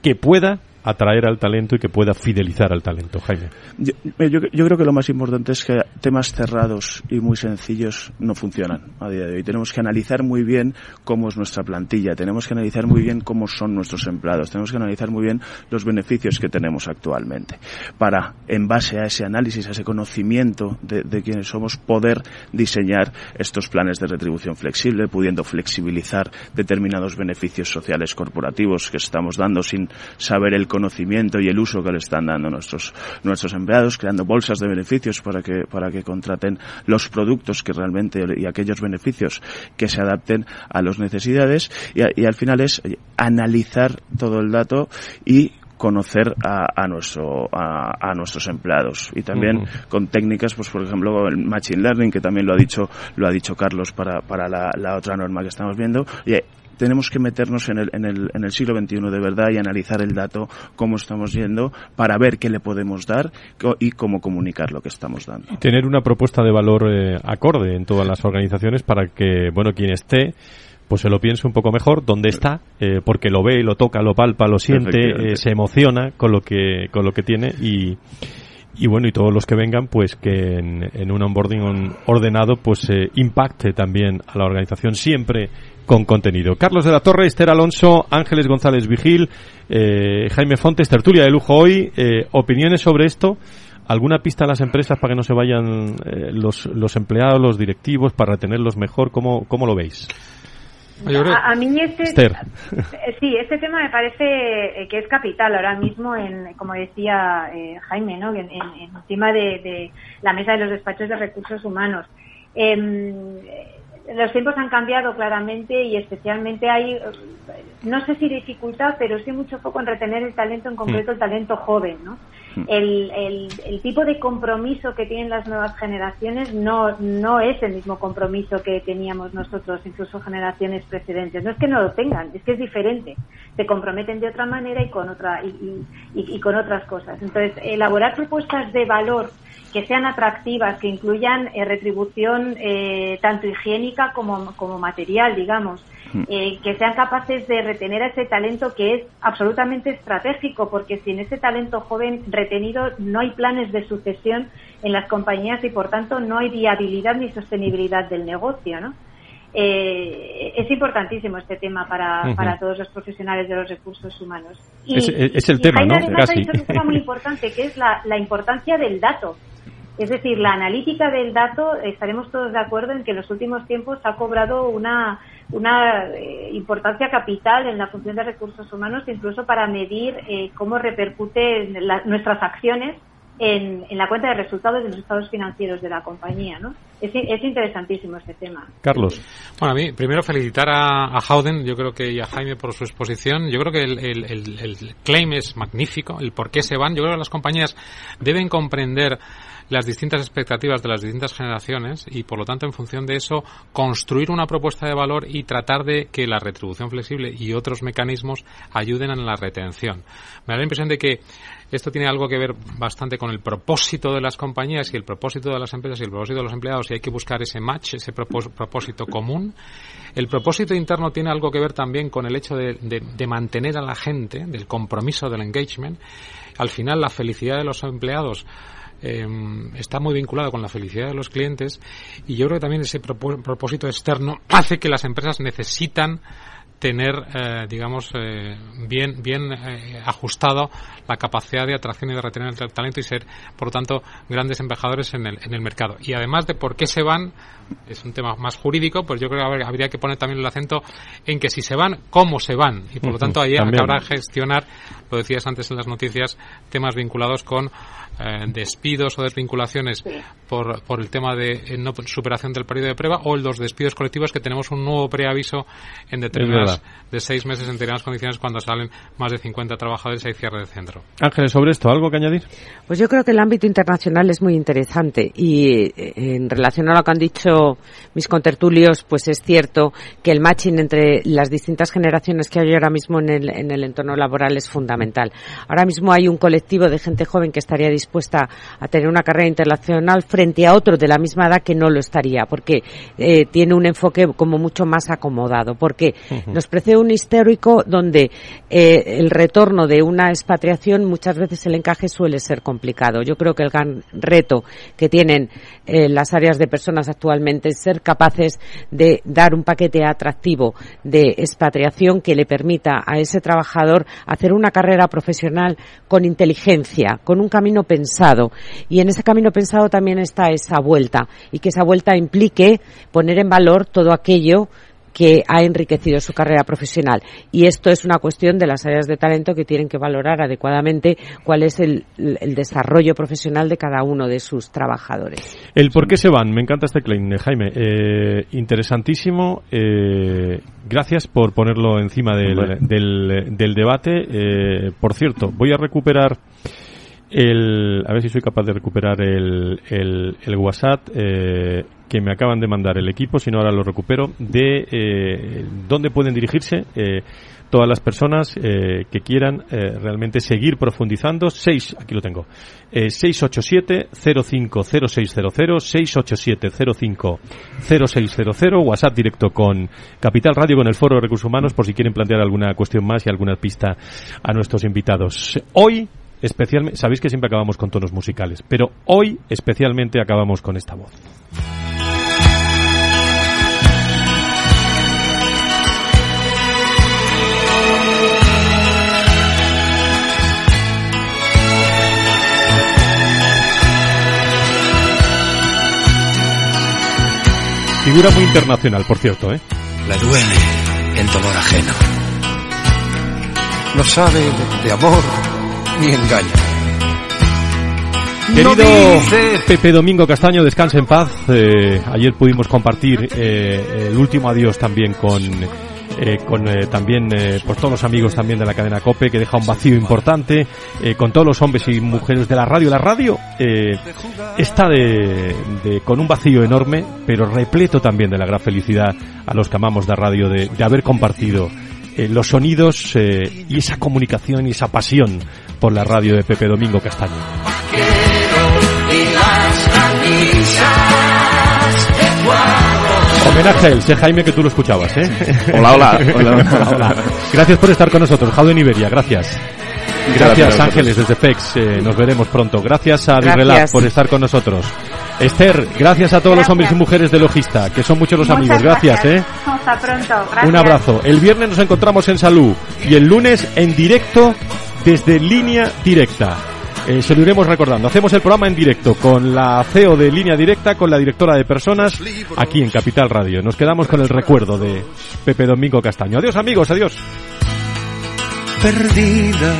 que pueda atraer al talento y que pueda fidelizar al talento, Jaime? Yo, yo, yo, creo que lo más importante es que temas cerrados y muy sencillos no funcionan a día de hoy. Tenemos que analizar muy bien cómo es nuestra plantilla, tenemos que analizar muy bien cómo son nuestros empleados, tenemos que analizar muy bien los beneficios que tenemos actualmente para, en base a ese análisis, a ese conocimiento de, de quienes somos, poder diseñar estos planes de retribución flexible, pudiendo flexibilizar determinados beneficios sociales corporativos que estamos dando sin saber el conocimiento y el uso que le están dando nuestros, nuestros empleados, creando bolsas de beneficios para que, para que contraten los productos que realmente y aquellos beneficios que se adapten a las necesidades. Y, y al final es analizar todo el dato y conocer a, a nuestro a, a, nuestros empleados. Y también uh -huh. con técnicas pues por ejemplo el machine learning que también lo ha dicho lo ha dicho Carlos para, para la, la otra norma que estamos viendo. Y tenemos que meternos en el, en el, en el siglo XXI de verdad y analizar el dato, cómo estamos yendo, para ver qué le podemos dar y cómo comunicar lo que estamos dando. Y tener una propuesta de valor eh, acorde en todas las organizaciones para que, bueno, quien esté pues se lo piense un poco mejor dónde está, eh, porque lo ve, lo toca, lo palpa, lo siente, eh, se emociona con lo que con lo que tiene y y bueno y todos los que vengan pues que en, un onboarding ordenado pues eh, impacte también a la organización siempre con contenido. Carlos de la Torre, Esther Alonso, Ángeles González Vigil, Jaime Fontes, tertulia de lujo hoy, opiniones sobre esto. ¿Alguna pista a las empresas para que no se vayan los, los empleados, los directivos, para retenerlos mejor? ¿Cómo, cómo lo veis? A, mí este, [LAUGHS] eh, sí, este tema me parece eh, que es capital ahora mismo, en, como decía eh, Jaime, ¿no? en, encima de, la mesa de los despachos de recursos humanos. Em, los tiempos han cambiado claramente y especialmente hay, no sé si dificultad, pero sí mucho foco en retener el talento, en concreto el talento joven, ¿no? El, el, tipo de compromiso que tienen las nuevas generaciones no, no es el mismo compromiso que teníamos nosotros, incluso generaciones precedentes. No es que no lo tengan, es que es diferente. Se comprometen de otra manera y con, otra, y, y, con otras cosas. Entonces, elaborar propuestas de valor que sean atractivas, que incluyan eh, retribución eh, tanto higiénica como, como material, digamos, Hmm. Eh, que sean capaces de retener a ese talento que es absolutamente estratégico, porque sin ese talento joven retenido no hay planes de sucesión en las compañías y, por tanto, no hay viabilidad ni sostenibilidad del negocio, ¿no? Eh, es importantísimo este tema para, para todos los profesionales de los recursos humanos. Y, es, el tema, ¿no? Casi. Ha dicho un tema muy importante, que es la, la importancia del dato. Es decir, la analítica del dato, estaremos todos de acuerdo en que en los últimos tiempos ha cobrado una una eh, importancia capital en la función de recursos humanos, incluso para medir eh, cómo repercuten nuestras acciones en, la cuenta de resultados de los estados financieros de la compañía. ¿no? Es, interesantísimo este tema. Carlos. Bueno, a mí, primero felicitar a, a Howden, yo creo que y a Jaime por su exposición. Yo creo que el, el claim es magnífico, el por qué se van. Yo creo que las compañías deben comprender las distintas expectativas de las distintas generaciones y, por lo tanto, en función de eso, construir una propuesta de valor y tratar de que la retribución flexible y otros mecanismos ayuden en la retención. Me da la impresión de que esto tiene algo que ver bastante con el propósito de las compañías y el propósito de las empresas y el propósito de los empleados y hay que buscar ese match, ese propósito común. El propósito interno tiene algo que ver también con el hecho de, mantener a la gente, del compromiso del engagement. Al final, la felicidad de los empleados Em, está muy vinculado con la felicidad de los clientes y yo creo que también ese propósito externo hace que las empresas necesitan tener, eh, digamos, eh, bien, bien eh, ajustado la capacidad de atracción y de retener el talento y ser, por lo tanto, grandes embajadores en el, en el mercado. Y además de por qué se van, es un tema más jurídico, pues yo creo que habría que poner también el acento en que si se van, cómo se van. Y por lo tanto, ahí habrá gestionar, lo decías antes en las noticias, temas vinculados con eh, despidos o desvinculaciones por, por el tema de eh, no superación del periodo de prueba o los despidos colectivos que tenemos un nuevo preaviso en determinadas de seis meses en determinadas condiciones cuando salen más de 50 trabajadores y hay cierre de centro. Ángeles, sobre esto, ¿algo que añadir? Pues yo creo que el ámbito internacional es muy interesante y eh, en relación a lo que han dicho mis contertulios, pues es cierto que el matching entre las distintas generaciones que hay ahora mismo en el, en el entorno laboral es fundamental. Ahora mismo hay un colectivo de gente joven que estaría dispuesta a tener una carrera internacional frente a otro de la misma edad que no lo estaría, porque eh, tiene un enfoque como mucho más acomodado, porque nos precede un histórico donde eh, el retorno de una expatriación muchas veces el encaje suele ser complicado. Yo creo que el gran reto que tienen eh, las áreas de personas actualmente es ser capaces de dar un paquete atractivo de expatriación que le permita a ese trabajador hacer una carrera profesional con inteligencia, con un camino pensado. Y en ese camino pensado también está esa vuelta y que esa vuelta implique poner en valor todo aquello que ha enriquecido su carrera profesional. Y esto es una cuestión de las áreas de talento que tienen que valorar adecuadamente cuál es el, desarrollo profesional de cada uno de sus trabajadores. El por qué se van, me encanta este claim, Jaime. Eh, interesantísimo. Eh, gracias por ponerlo encima del, del, debate. Eh, por cierto, voy a recuperar el, a ver si soy capaz de recuperar el, el, el WhatsApp que me acaban de mandar el equipo, si no ahora lo recupero, de eh, dónde pueden dirigirse eh, todas las personas eh, que quieran eh, realmente seguir profundizando. Seis, aquí lo tengo, eh, 687-050600, 687-050600, WhatsApp directo con Capital Radio, con el Foro de Recursos Humanos, por si quieren plantear alguna cuestión más y alguna pista a nuestros invitados. Hoy, especialmente, sabéis que siempre acabamos con tonos musicales, pero hoy especialmente acabamos con esta voz. Figura muy internacional, por cierto, ¿eh? Le duele el dolor ajeno. No sabe de, de amor ni engaño. Querido Pepe Domingo Castaño, descanse en paz. Eh, ayer pudimos compartir eh, el último adiós también con, eh, con eh, también eh, pues todos los amigos también de la cadena Cope, que deja un vacío importante, eh, con todos los hombres y mujeres de la radio. La radio eh, está de, de- con un vacío enorme, pero repleto también de la gran felicidad a los que amamos la radio de, de haber compartido eh, los sonidos y esa comunicación y esa pasión por la radio de Pepe Domingo Castaño. Y las camisas de cuadros. Homenaje a él, sé Jaime que tú lo escuchabas, ¿eh? [LAUGHS] Hola, hola, hola. [LAUGHS] Hola, hola. Gracias por estar con nosotros, Jauden Iberia, gracias. Gracias gracias Ángeles desde FEX, eh, nos veremos pronto. Gracias a Gracias. Dirrelab por estar con nosotros. Esther, gracias a todos los hombres y mujeres de Logista, que son muchos los Muchas amigos. Gracias, ¿eh? Hasta pronto. Gracias. Un abrazo. El viernes nos encontramos en Salud y el lunes en directo desde línea directa. Eh, se lo iremos recordando. Hacemos el programa en directo con la CEO de línea directa, con la directora de personas, aquí en Capital Radio. Nos quedamos con el recuerdo de Pepe Domingo Castaño. Adiós amigos, adiós. perdida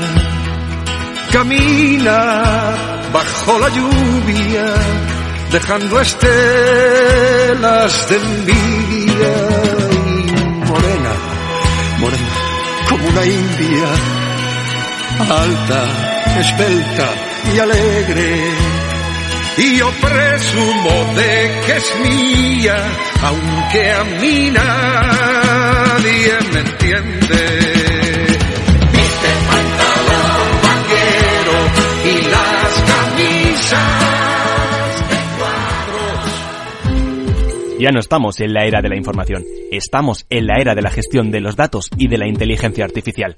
camina bajo la lluvia dejando estelas de envidia y morena morena como una india alta esbelta y alegre y yo presumo de que es mía aunque a mí nadie me entiende Viste pantalón vaquero y las camisas de cuadros. Ya no estamos en la era de la información, estamos en la era de la gestión de los datos y de la inteligencia artificial.